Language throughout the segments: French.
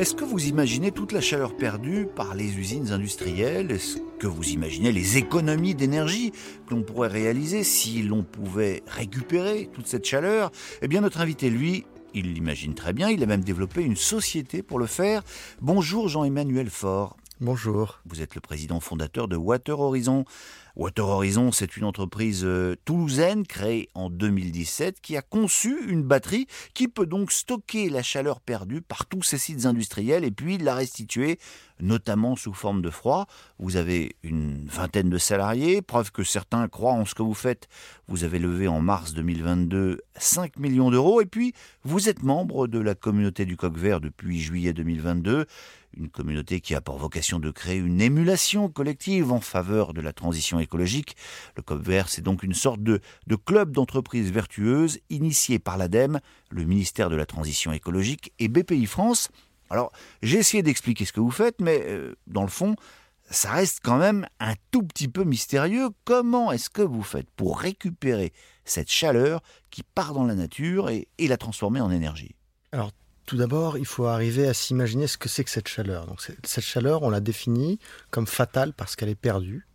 Est-ce que vous imaginez toute la chaleur perdue par les usines industrielles? Est-ce que vous imaginez les économies d'énergie que l'on pourrait réaliser si l'on pouvait récupérer toute cette chaleur? Eh bien notre invité, lui, il l'imagine très bien, il a même développé une société pour le faire. Bonjour Jean-Emmanuel Faure. Bonjour. Vous êtes le président fondateur de Water Horizon. Water Horizon, c'est une entreprise euh, toulousaine créée en 2017 qui a conçu une batterie qui peut donc stocker la chaleur perdue par tous ces sites industriels et puis la restituer, notamment sous forme de froid. Vous avez une vingtaine de salariés, preuve que certains croient en ce que vous faites. Vous avez levé en mars 2022 5 millions d'euros et puis vous êtes membre de la communauté du coq vert depuis juillet 2022 une communauté qui a pour vocation de créer une émulation collective en faveur de la transition écologique. Le COP Vert, c'est donc une sorte de, de club d'entreprises vertueuses initié par l'ADEME, le ministère de la Transition écologique et BPI France. Alors, j'ai essayé d'expliquer ce que vous faites, mais euh, dans le fond, ça reste quand même un tout petit peu mystérieux. Comment est-ce que vous faites pour récupérer cette chaleur qui part dans la nature et, et la transformer en énergie? Alors, tout d'abord, il faut arriver à s'imaginer ce que c'est que cette chaleur. Donc, cette chaleur, on la définit comme fatale parce qu'elle est perdue.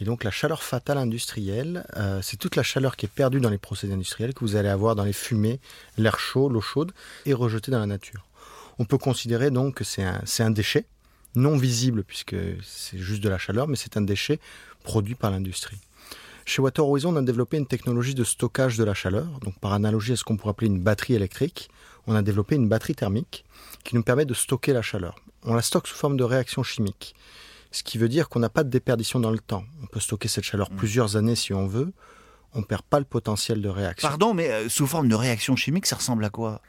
Et donc la chaleur fatale industrielle, euh, c'est toute la chaleur qui est perdue dans les procédés industriels que vous allez avoir dans les fumées, l'air chaud, l'eau chaude, et rejetée dans la nature. On peut considérer donc que c'est un, un, déchet, non visible puisque c'est juste de la chaleur, mais c'est un déchet produit par l'industrie. Chez Water Horizon, on a développé une technologie de stockage de la chaleur. Donc, par analogie à ce qu'on pourrait appeler une batterie électrique, on a développé une batterie thermique qui nous permet de stocker la chaleur. On la stocke sous forme de réaction chimique. Ce qui veut dire qu'on n'a pas de déperdition dans le temps. On peut stocker cette chaleur mmh. plusieurs années si on veut. On ne perd pas le potentiel de réaction. Pardon, mais euh, sous forme de réaction chimique, ça ressemble à quoi?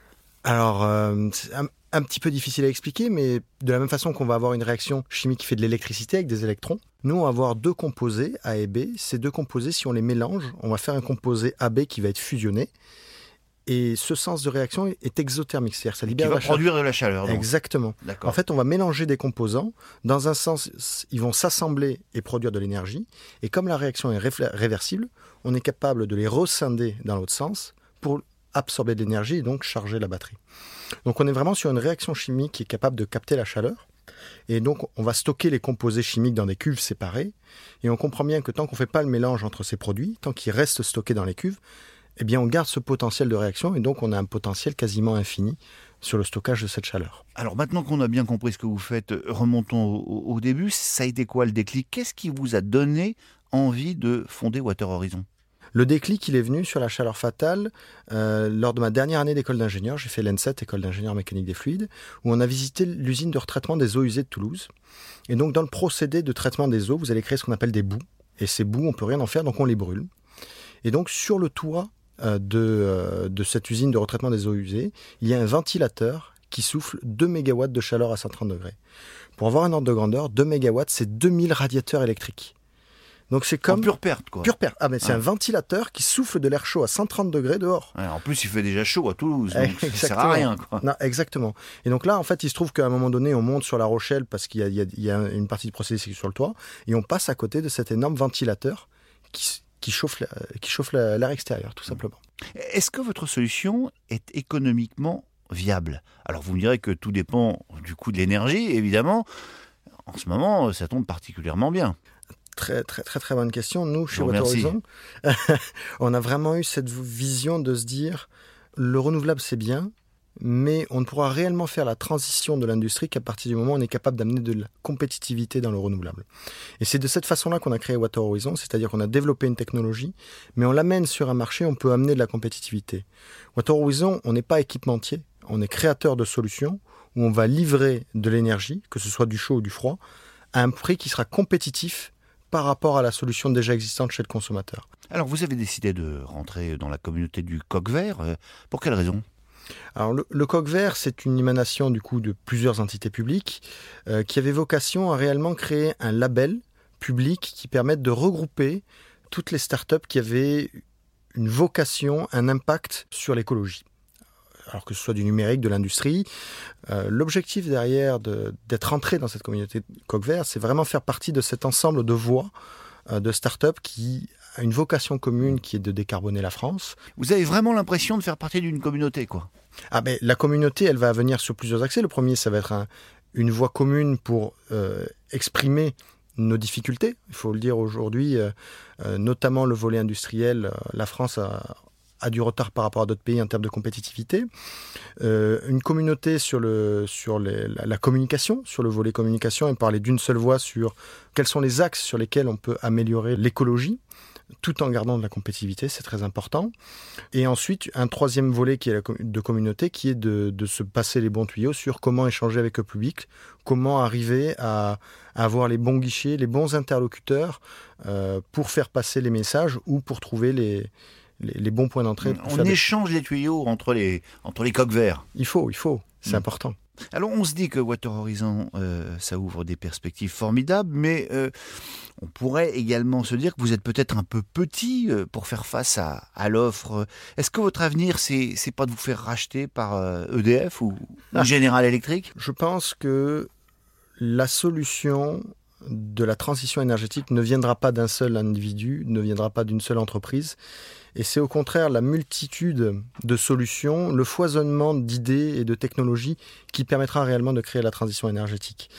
Alors, euh, c'est un, petit peu difficile à expliquer, mais de la même façon qu'on va avoir une réaction chimique qui fait de l'électricité avec des électrons, nous, on va avoir deux composés, A et B. Ces deux composés, si on les mélange, on va faire un composé AB qui va être fusionné. Et ce sens de réaction est exothermique, c'est-à-dire ça libère qui va produire de la chaleur. Exactement. En fait, on va mélanger des composants. Dans un sens, ils vont s'assembler et produire de l'énergie. Et comme la réaction est réversible, on est capable de les rescinder dans l'autre sens pour absorber de l'énergie et donc charger la batterie. Donc on est vraiment sur une réaction chimique qui est capable de capter la chaleur. Et donc on va stocker les composés chimiques dans des cuves séparées. Et on comprend bien que tant qu'on ne fait pas le mélange entre ces produits, tant qu'ils restent stockés dans les cuves, eh bien on garde ce potentiel de réaction et donc on a un potentiel quasiment infini sur le stockage de cette chaleur. Alors maintenant qu'on a bien compris ce que vous faites, remontons au, début. Ça a été quoi le déclic? Qu'est-ce qui vous a donné envie de fonder Water Horizon? Le déclic, il est venu sur la chaleur fatale euh, lors de ma dernière année d'école d'ingénieur. J'ai fait l'ENSET, école d'ingénieur mécanique des fluides, où on a visité l'usine de retraitement des eaux usées de Toulouse. Et donc, dans le procédé de traitement des eaux, vous allez créer ce qu'on appelle des boues. Et ces boues, on peut rien en faire, donc on les brûle. Et donc, sur le toit euh, euh, de, cette usine de retraitement des eaux usées, il y a un ventilateur qui souffle 2 MW de chaleur à 130 degrés. Pour avoir un ordre de grandeur, 2 MW, c'est 2000 radiateurs électriques. Donc c'est comme. En pure perte, quoi. Pure perte. Ah, mais c'est un ventilateur qui souffle de l'air chaud à 130 degrés dehors. en plus, il fait déjà chaud à Toulouse, donc ça sert à rien, quoi. Non, exactement. Et donc là, en fait, il se trouve qu'à un moment donné, on monte sur la Rochelle parce qu'il y, y, a une partie du procédé sur le toit, et on passe à côté de cet énorme ventilateur qui, qui chauffe, qui chauffe l'air extérieur, tout simplement. Est-ce que votre solution est économiquement viable? Alors vous me direz que tout dépend du coût de l'énergie, évidemment. En ce moment, ça tombe particulièrement bien. Très, très, très, très bonne question. Nous, chez Water Horizon, on a vraiment eu cette vision de se dire le renouvelable, c'est bien, mais on ne pourra réellement faire la transition de l'industrie qu'à partir du moment où on est capable d'amener de la compétitivité dans le renouvelable. Et c'est de cette façon-là qu'on a créé Water Horizon, c'est-à-dire qu'on a développé une technologie, mais on l'amène sur un marché, on peut amener de la compétitivité. Water Horizon, on n'est pas équipementier, on est créateur de solutions où on va livrer de l'énergie, que ce soit du chaud ou du froid, à un prix qui sera compétitif par rapport à la solution déjà existante chez le consommateur. Alors vous avez décidé de rentrer dans la communauté du coq vert, euh, pour quelle raison? Alors le, coq vert, c'est une émanation du coup de plusieurs entités publiques euh, qui avaient vocation à réellement créer un label public qui permette de regrouper toutes les startups qui avaient une vocation, un impact sur l'écologie. Alors que ce soit du numérique, de l'industrie, euh, l'objectif derrière d'être entré dans cette communauté coq vert, c'est vraiment faire partie de cet ensemble de voix euh, de startups qui une vocation commune qui est de décarboner la France. Vous avez vraiment l'impression de faire partie d'une communauté, quoi ah ben, La communauté, elle va venir sur plusieurs accès. Le premier, ça va être une voie commune pour euh, exprimer nos difficultés. Il faut le dire aujourd'hui, euh, euh, notamment le volet industriel, la France a, du retard par rapport à d'autres pays en termes de compétitivité. une communauté sur, le, sur la, communication, sur le volet communication, et parler d'une seule voix sur quels sont les axes sur lesquels on peut améliorer l'écologie tout en gardant de la compétitivité, c'est très important. Et ensuite, un troisième volet qui est de communauté, qui est de, se passer les bons tuyaux sur comment échanger avec le public, comment arriver à, avoir les bons guichets, les bons interlocuteurs euh, pour faire passer les messages ou pour trouver les, les, bons points d'entrée. On échange les tuyaux entre les, entre les coques verts. Il faut, il faut, c'est mm. important. Alors on se dit que Water Horizon, euh, ça ouvre des perspectives formidables, mais euh, on pourrait également se dire que vous êtes peut-être un peu petit euh, pour faire face à, l'offre. Est-ce que votre avenir, c'est, c'est pas de vous faire racheter par EDF ou, ah. General Electric? Je pense que la solution de la transition énergétique ne viendra pas d'un seul individu, ne viendra pas d'une seule entreprise. Et c'est au contraire la multitude de solutions, le foisonnement d'idées et de technologies qui permettra réellement de créer la transition énergétique.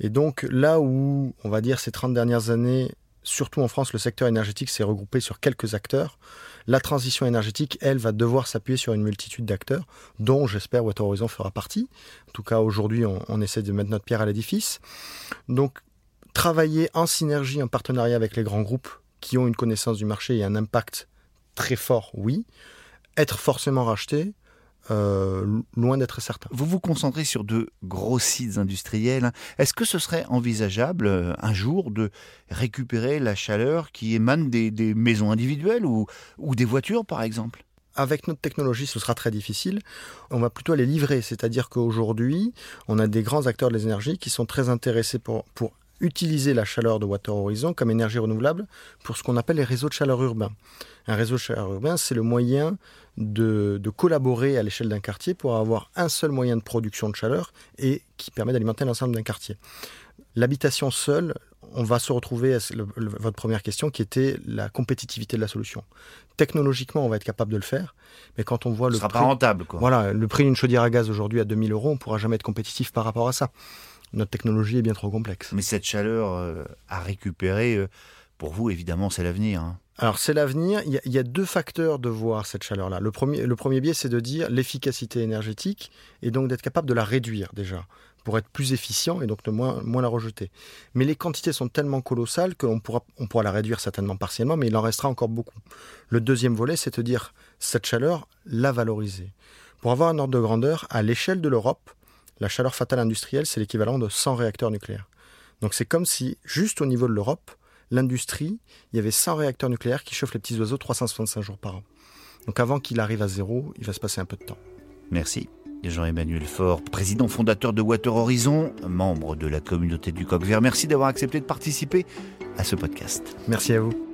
Et donc là où, on va dire, ces 30 dernières années, surtout en France, le secteur énergétique s'est regroupé sur quelques acteurs, la transition énergétique, elle, va devoir s'appuyer sur une multitude d'acteurs, dont j'espère Water Horizon fera partie. En tout cas, aujourd'hui, on, on essaie de mettre notre pierre à l'édifice. Donc, travailler en synergie, en partenariat avec les grands groupes qui ont une connaissance du marché et un impact très fort, oui. Être forcément racheté, euh, loin d'être certain. Vous vous concentrez sur de gros sites industriels. Est-ce que ce serait envisageable euh, un jour de récupérer la chaleur qui émane des, maisons individuelles ou, ou des voitures, par exemple? Avec notre technologie, ce sera très difficile. On va plutôt les livrer. C'est-à-dire qu'aujourd'hui, on a des grands acteurs de l'énergie qui sont très intéressés pour, pour utiliser la chaleur de Water Horizon comme énergie renouvelable pour ce qu'on appelle les réseaux de chaleur urbains. Un réseau de chaleur urbain, c'est le moyen de, collaborer à l'échelle d'un quartier pour avoir un seul moyen de production de chaleur et qui permet d'alimenter l'ensemble d'un quartier. L'habitation seule, on va se retrouver à votre première question qui était la compétitivité de la solution. Technologiquement, on va être capable de le faire, mais quand on voit le sera prix, pas rentable, quoi. Voilà, le prix d'une chaudière à gaz aujourd'hui à 2000 euros, on pourra jamais être compétitif par rapport à ça notre technologie est bien trop complexe. Mais cette chaleur euh, à récupérer, euh, pour vous, évidemment, c'est l'avenir. Hein. Alors c'est l'avenir. Il, y, a deux facteurs de voir cette chaleur-là. Le premier, le premier biais, c'est de dire l'efficacité énergétique et donc d'être capable de la réduire déjà pour être plus efficient et donc de moins, moins la rejeter. Mais les quantités sont tellement colossales qu'on pourra, on pourra la réduire certainement partiellement, mais il en restera encore beaucoup. Le deuxième volet, c'est de dire cette chaleur, la valoriser. Pour avoir un ordre de grandeur, à l'échelle de l'Europe, la chaleur fatale industrielle, c'est l'équivalent de 100 réacteurs nucléaires. Donc c'est comme si, juste au niveau de l'Europe, l'industrie, il y avait 100 réacteurs nucléaires qui chauffent les petits oiseaux 365 jours par an. Donc avant qu'il arrive à zéro, il va se passer un peu de temps. Merci. Jean-Emmanuel Faure, président fondateur de Water Horizon, membre de la communauté du Coq Vert. Merci d'avoir accepté de participer à ce podcast. Merci à vous.